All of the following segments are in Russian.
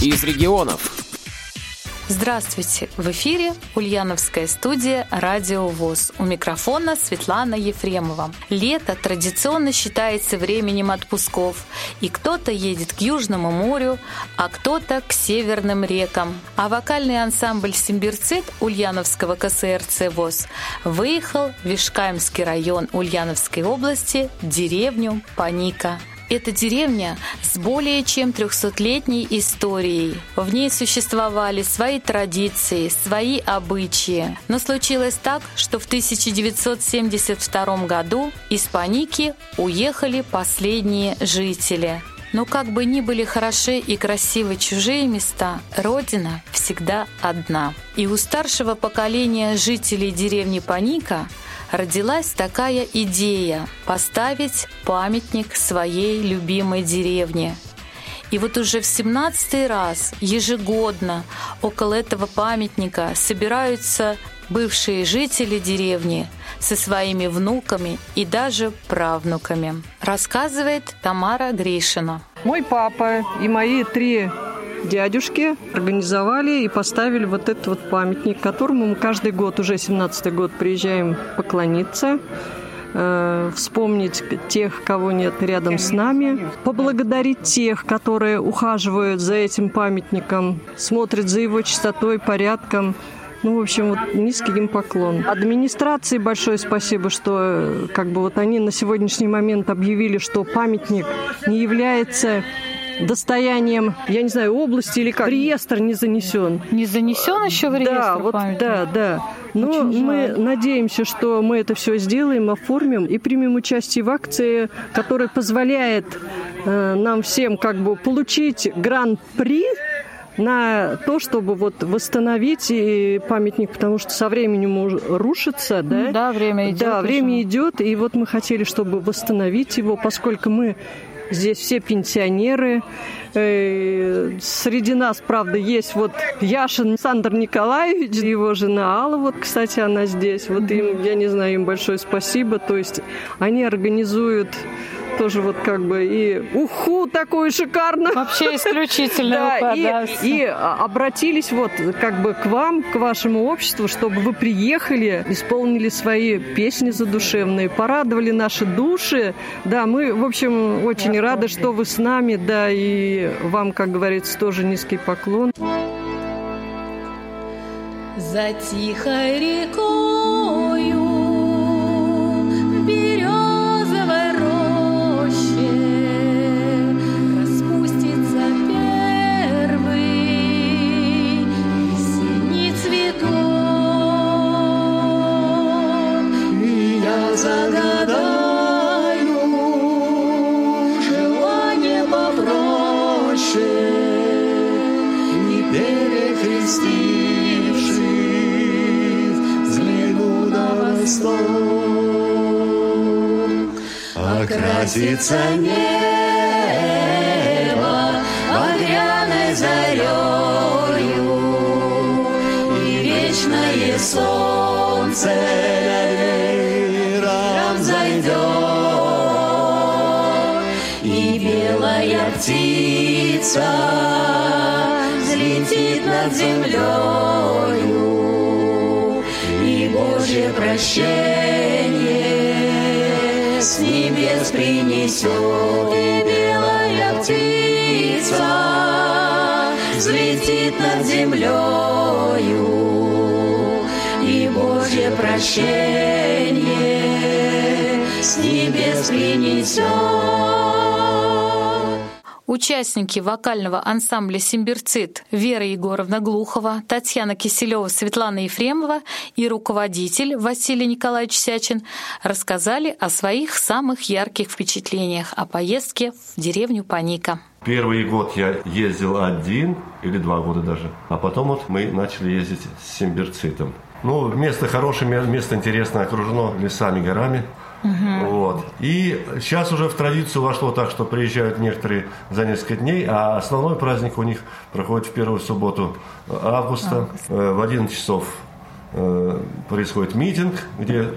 из регионов. Здравствуйте! В эфире Ульяновская студия «Радио ВОЗ». У микрофона Светлана Ефремова. Лето традиционно считается временем отпусков, и кто-то едет к Южному морю, а кто-то к северным рекам. А вокальный ансамбль «Симбирцит» Ульяновского КСРЦ ВОЗ выехал в Вишкаемский район Ульяновской области, деревню Паника. Это деревня с более чем 300-летней историей. В ней существовали свои традиции, свои обычаи. Но случилось так, что в 1972 году из Паники уехали последние жители. Но как бы ни были хороши и красивы чужие места, Родина всегда одна. И у старшего поколения жителей деревни Паника – родилась такая идея поставить памятник своей любимой деревне. И вот уже в 17 раз ежегодно около этого памятника собираются бывшие жители деревни со своими внуками и даже правнуками. Рассказывает Тамара Гришина. Мой папа и мои три дядюшки организовали и поставили вот этот вот памятник, которому мы каждый год, уже 17-й год, приезжаем поклониться э, вспомнить тех, кого нет рядом с нами, поблагодарить тех, которые ухаживают за этим памятником, смотрят за его чистотой, порядком. Ну, в общем, вот низкий им поклон. Администрации большое спасибо, что э, как бы вот они на сегодняшний момент объявили, что памятник не является достоянием, я не знаю, области или как. Реестр не занесен. Не занесен еще в реестр Да, вот, да, да. Но Очень мы жаль. надеемся, что мы это все сделаем, оформим и примем участие в акции, которая позволяет э, нам всем как бы получить гран-при на то, чтобы вот восстановить и памятник, потому что со временем рушится, да? Да, время идет. Да, время идет, и вот мы хотели, чтобы восстановить его, поскольку мы Здесь все пенсионеры. Э, среди нас, правда, есть вот Яшин Александр Николаевич, его жена Алла, вот, кстати, она здесь. Вот им, я не знаю, им большое спасибо. То есть они организуют тоже вот как бы и уху такую шикарную. Вообще исключительно. да, и, и обратились вот как бы к вам, к вашему обществу, чтобы вы приехали, исполнили свои песни задушевные, порадовали наши души. Да, мы, в общем, очень Я рады, помню. что вы с нами, да, и вам, как говорится, тоже низкий поклон. За тихой рекою Окрасится небо багряной зарею, И вечное солнце над зайдет, И белая птица взлетит над землею, И Божье прощение с небес принесет, и белая птица взлетит над землею, и Божье прощение с небес принесет. Участники вокального ансамбля «Симбирцит» Вера Егоровна Глухова, Татьяна Киселева, Светлана Ефремова и руководитель Василий Николаевич Сячин рассказали о своих самых ярких впечатлениях о поездке в деревню Паника. Первый год я ездил один, или два года даже, а потом вот мы начали ездить с Симбирцитом. Ну, место хорошее, место интересное, окружено лесами, горами. Угу. Вот. И сейчас уже в традицию вошло так, что приезжают некоторые за несколько дней, а основной праздник у них проходит в первую субботу августа. Август. Э, в 11 часов э, происходит митинг, где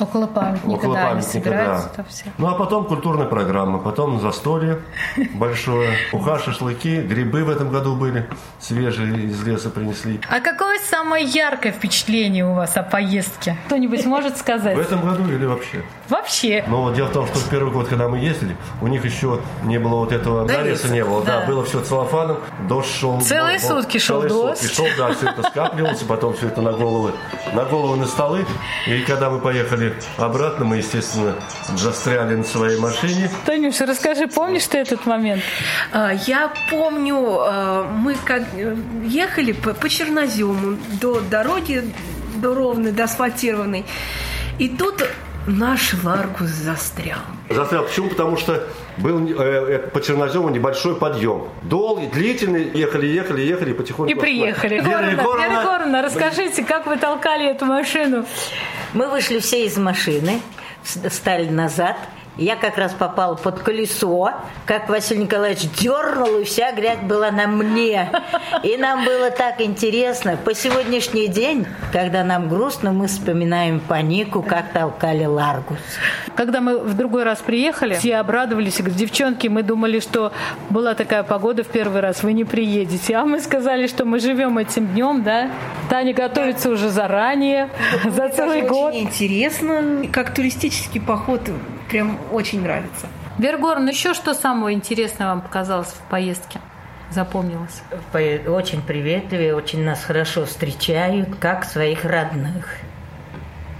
Около памятника, Около да, памятника, да. там все. Ну, а потом культурная программа, потом застолье большое, уха, шашлыки, грибы в этом году были, свежие из леса принесли. А какое самое яркое впечатление у вас о поездке? Кто-нибудь может сказать? В этом году или вообще? Вообще. Но вот дело в том, что в первый год, когда мы ездили, у них еще не было вот этого навеса, не было, да. было все целлофаном, дождь шел. Целые сутки шел дождь. сутки шел, да, все это скапливалось, потом все это на головы, на головы на столы. И когда мы поехали обратно, мы, естественно, застряли на своей машине. Танюша, расскажи, помнишь ты этот момент? А, Я помню, а, мы как ехали по, по чернозему до дороги, до ровной, до асфальтированной. И тут наш Ларгус застрял. Застрял. Почему? Потому что был э, э, по чернозему небольшой подъем. Долгий, длительный. Ехали, ехали, ехали, потихоньку. И приехали. Вера Егоровна, Вера Егоровна, расскажите, как вы толкали эту машину? Мы вышли все из машины, стали назад. Я как раз попала под колесо, как Василий Николаевич дернул, и вся грязь была на мне. И нам было так интересно. По сегодняшний день, когда нам грустно, мы вспоминаем панику, как толкали Ларгус. Когда мы в другой раз приехали, все обрадовались, девчонки, мы думали, что была такая погода в первый раз, вы не приедете. А мы сказали, что мы живем этим днем, да? Таня готовится уже заранее, за целый год. Очень интересно, как туристический поход, прям очень нравится. Вера Егоровна, еще что самого интересного вам показалось в поездке? Запомнилось? По- Очень приветливые, очень нас хорошо встречают, как своих родных.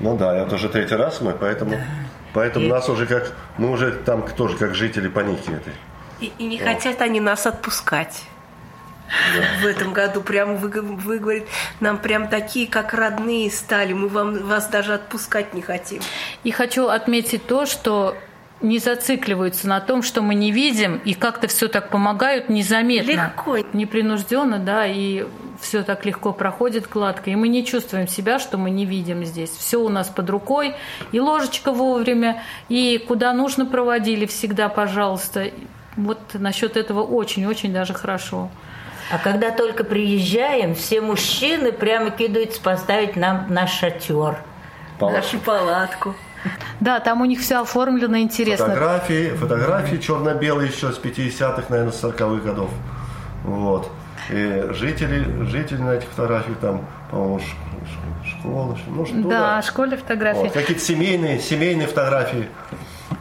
Ну да, это уже третий раз мы, поэтому, поэтому И- нас уже как, мы уже там тоже как жители паники этой. И, и не хотят они нас отпускать. В этом году прям вы, вы говорит, нам прям такие, как родные стали, мы вам, вас даже отпускать не хотим. И хочу отметить то, что не зацикливаются на том, что мы не видим, и как-то все так помогают незаметно. Легко. Непринужденно, да, и все так легко проходит гладко. И мы не чувствуем себя, что мы не видим здесь. Все у нас под рукой, и ложечка вовремя, и куда нужно проводили всегда, пожалуйста. Вот насчет этого очень-очень даже хорошо. А когда только приезжаем, все мужчины прямо кидаются поставить нам наш шатер. Нашу палатку. Да, там у них все оформлено интересно. Фотографии, фотографии черно-белые еще с 50-х, наверное, с 40-х годов. Вот. И жители, жители на этих фотографиях там, по-моему, школа, ну что, Да, в школе фотографии. Вот, какие-то семейные, семейные фотографии.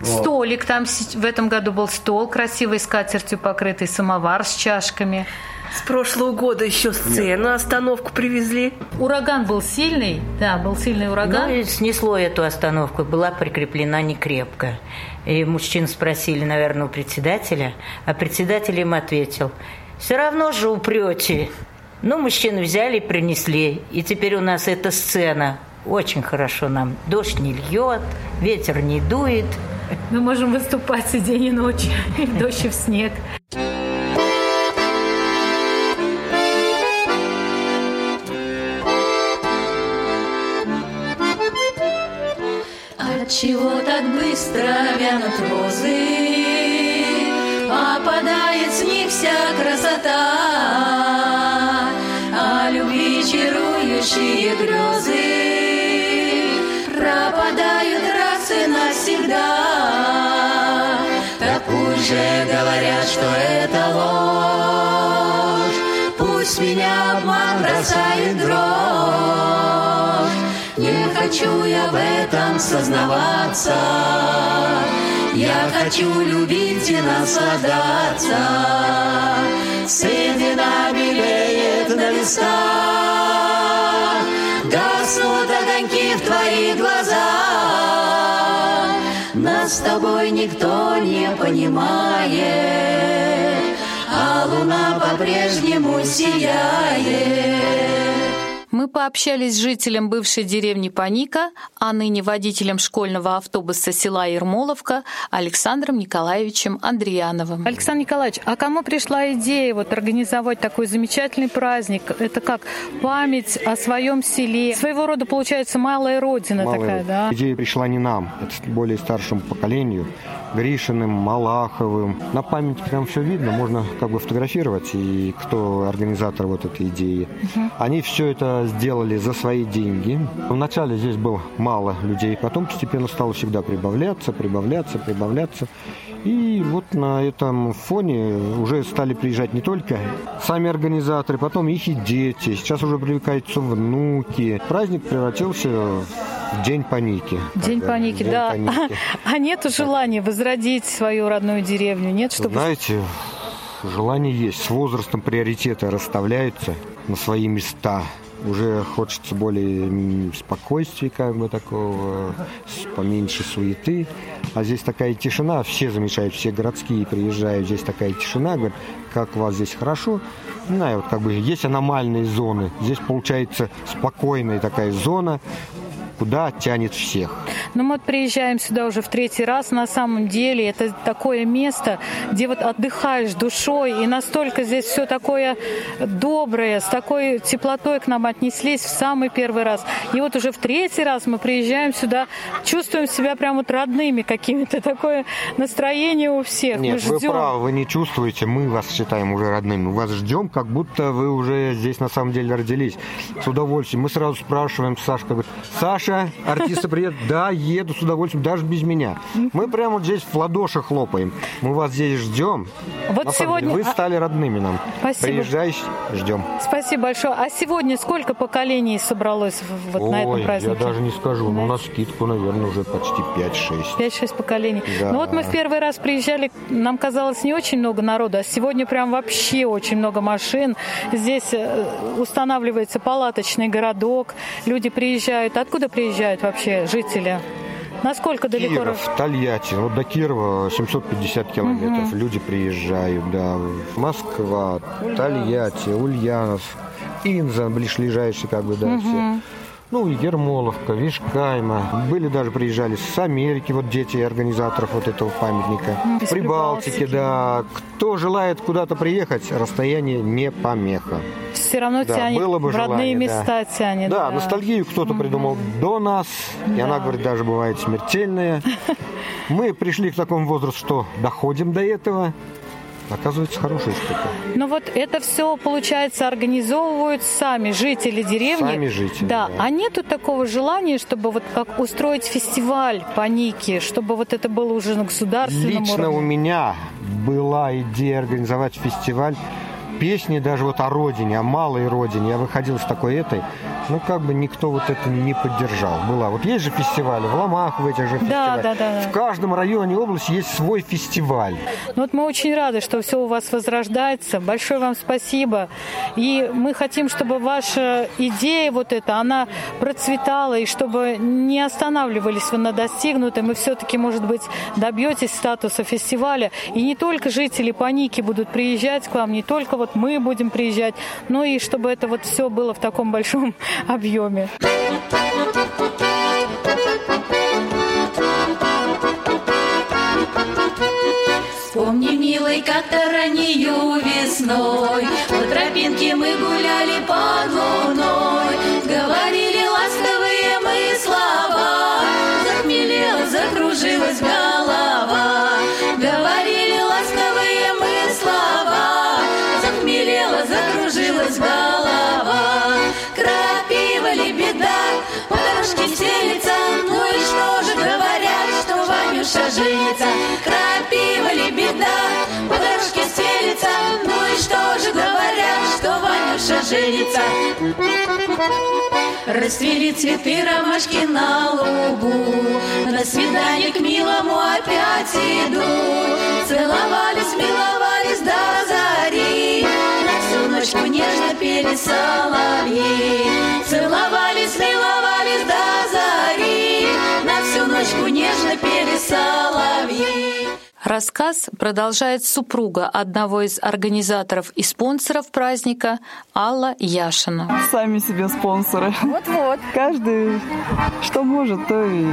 Вот. Столик там с- в этом году был стол красивый, скатертью покрытый, самовар с чашками. С прошлого года еще сцену, остановку привезли. Ураган был сильный, да, был сильный ураган. Ну и снесло эту остановку, была прикреплена не крепко. И мужчин спросили, наверное, у председателя, а председатель им ответил, все равно же упрете. Ну, мужчин взяли и принесли, и теперь у нас эта сцена очень хорошо нам. Дождь не льет, ветер не дует. Мы можем выступать и день, и ночь, и в дождь, и в снег. Так быстро вянут розы, Опадает с них вся красота, А любви чарующие грезы. Пропадают раз и навсегда. Так пусть же говорят, что это ложь, Пусть меня обман бросает дрожь, не хочу я в этом сознаваться. Я хочу любить и наслаждаться. Седина белеет на листах, Гаснут огоньки в твоих глазах. Нас с тобой никто не понимает, А луна по-прежнему сияет. Мы пообщались с жителем бывшей деревни Паника, а ныне водителем школьного автобуса села Ермоловка Александром Николаевичем Андреяновым. Александр Николаевич, а кому пришла идея вот организовать такой замечательный праздник? Это как память о своем селе. Своего рода, получается, малая родина Малая такая, да? Идея пришла не нам, это более старшему поколению. Гришиным, Малаховым. На памятнике там все видно, можно как бы фотографировать, и кто организатор вот этой идеи. Угу. Они все это сделали за свои деньги. Вначале здесь было мало людей, потом постепенно стало всегда прибавляться, прибавляться, прибавляться. И вот на этом фоне уже стали приезжать не только сами организаторы, потом их и дети. Сейчас уже привлекаются внуки. Праздник превратился в День паники. День паники, День да. Паники. А нет желания возродить свою родную деревню? Нет, чтобы... Знаете, желание есть. С возрастом приоритеты расставляются на свои места уже хочется более спокойствия, как бы такого, поменьше суеты. А здесь такая тишина, все замечают, все городские приезжают, здесь такая тишина, говорят, как у вас здесь хорошо. Не знаю, вот как бы есть аномальные зоны, здесь получается спокойная такая зона, куда тянет всех. Ну, мы приезжаем сюда уже в третий раз. На самом деле это такое место, где вот отдыхаешь душой, и настолько здесь все такое доброе, с такой теплотой к нам отнеслись в самый первый раз. И вот уже в третий раз мы приезжаем сюда, чувствуем себя прям вот родными какими-то. Такое настроение у всех. Нет, мы вы правы, вы не чувствуете, мы вас считаем уже родными. Вас ждем, как будто вы уже здесь на самом деле родились. С удовольствием. Мы сразу спрашиваем Сашка, говорит, Саша, Саша, артисты приедут. Да, еду с удовольствием, даже без меня. Мы прямо вот здесь в ладоши хлопаем. Мы вас здесь ждем. Вот На сегодня... Деле, вы стали родными нам. Спасибо. Приезжай, ждем. Спасибо большое. А сегодня сколько поколений собралось вот Ой, на этом празднике? я даже не скажу. Но у нас скидку, наверное, уже почти 5-6. 5-6 поколений. Да. Ну вот мы в первый раз приезжали, нам казалось не очень много народу, а сегодня прям вообще очень много машин. Здесь э, устанавливается палаточный городок, люди приезжают. Откуда приезжают? Приезжают вообще жители? Насколько далеко? Киров, Тольятти. Вот до Кирова 750 километров. Угу. Люди приезжают, да. Москва, Тольятти, Ульянов, Инза, ближайший, как бы, да, угу. все. Ну, Ермоловка, Вишкайма. Были даже приезжали с Америки, вот дети организаторов вот этого памятника. Из Прибалтики, да. Кто желает куда-то приехать, расстояние не помеха. Все равно да, тянет, было бы в родные желание, места да. тянет. Да, да. ностальгию кто-то придумал до нас, да. и она, говорит, даже бывает смертельная. Мы пришли к такому возрасту, что доходим до этого. Оказывается, хорошая штука. Ну вот это все, получается, организовывают сами жители деревни. Сами жители, да. да. А нету такого желания, чтобы вот как устроить фестиваль по Нике, чтобы вот это было уже на государственном Лично уровне? у меня была идея организовать фестиваль песни даже вот о родине, о малой родине. Я выходил с такой этой ну, как бы никто вот это не поддержал. Была. Вот есть же фестивали, в Ломах в этих же фестивалях. Да, да, да, В каждом районе области есть свой фестиваль. Ну, вот мы очень рады, что все у вас возрождается. Большое вам спасибо. И мы хотим, чтобы ваша идея вот эта, она процветала, и чтобы не останавливались вы на достигнутом, и все-таки, может быть, добьетесь статуса фестиваля. И не только жители Паники будут приезжать к вам, не только вот мы будем приезжать, но и чтобы это вот все было в таком большом объеме. Вспомни, милый, как-то весной. По тропинке мы гуляли под луной Женится Расцвели цветы ромашки на лугу На свидание к милому опять иду. Целовались, миловались до зари. На всю ночь нежно пели соловьи. Целовались, миловались до зари. На всю ночь нежно пели соловьи Рассказ продолжает супруга одного из организаторов и спонсоров праздника Алла Яшина. Сами себе спонсоры. Вот-вот. Каждый что может, то и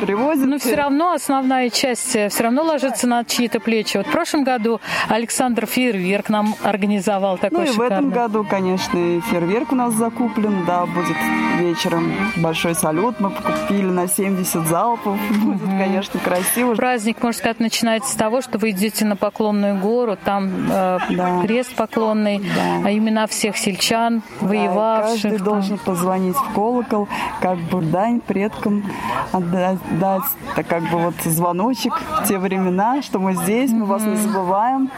привозит. Но все равно основная часть все равно ложится на чьи-то плечи. Вот в прошлом году Александр Фейерверк нам организовал такой Ну и шикарный. в этом году, конечно, и фейерверк у нас закуплен, да, будет вечером большой салют. Мы купили на 70 залпов. Будет, конечно, красиво. Праздник, можно сказать, начинается с того, что вы идете на Поклонную гору, там э, Да. крест поклонный, Да. а имена всех сельчан, Да, воевавших. каждый там. должен позвонить в колокол, как бы дань предкам отдать, дать, так как бы вот звоночек в те времена, что мы здесь, мы вас не забываем.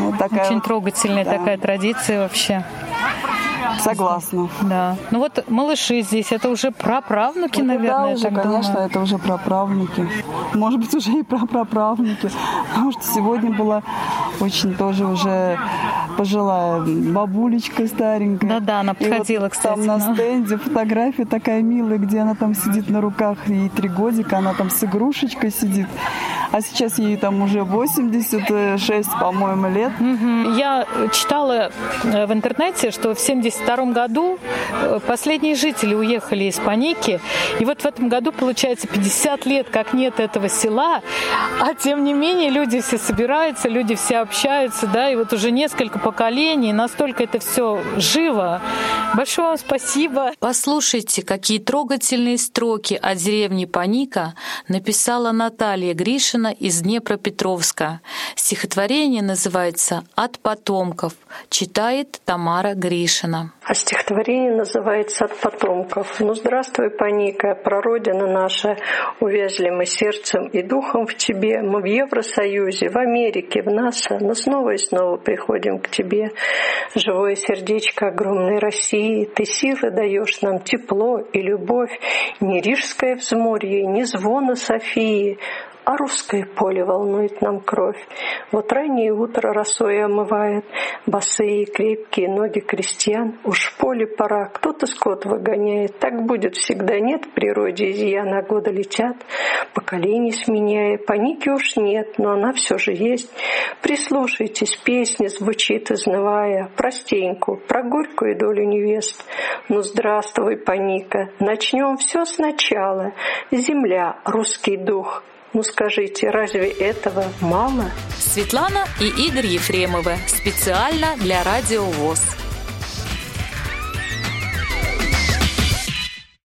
Вот такая Очень вот- трогательная да. такая традиция вообще. Согласна. Да. Ну вот малыши здесь, это уже праправнуки, Вот наверное, да, уже, конечно, думаю. это уже праправнуки. Может быть, уже и прапраправнуки. Потому что сегодня была очень тоже уже пожилая бабулечка старенькая. Да-да, она И подходила, вот кстати, Там на да. стенде фотография такая милая, где она там сидит на руках, ей три годика, она там с игрушечкой сидит. А сейчас ей там уже 86, по-моему, лет. Я читала э, в интернете, что в 72 году э, последние жители уехали из Паники, и вот в этом году, получается, 50 лет, как нет этого села, а тем не менее люди все собираются, люди все общаются, да, и вот уже несколько поколений, настолько это все живо. Большое вам спасибо. Послушайте, какие трогательные строки о деревне Паника написала Наталья Гришина из Днепропетровска. Стихотворение называется «От потомков». Читает Тамара Гришина. А стихотворение называется «От потомков». Ну, здравствуй, Паника, прародина наша, увязли мы сердцем и духом в тебе. Мы в Евросоюзе, в Америке, в НАСА, но снова и снова приходим к тебе. Живое сердечко огромной России, ты силы даешь нам тепло и любовь. Не рижское взморье, не звона Софии, а русское поле волнует нам кровь. Вот раннее утро росой омывает босые крепкие ноги крестьян. Уж в поле пора, кто-то скот выгоняет. Так будет всегда, нет в природе изъяна, года летят, поколения сменяя. Паники уж нет, но она все же есть. Прислушайтесь, песня звучит изнывая, простенькую, про горькую долю невест. Ну здравствуй, Паника, начнем все сначала. Земля, русский дух, ну скажите, разве этого мало? Светлана и Игорь Ефремовы. Специально для Радио ВОЗ.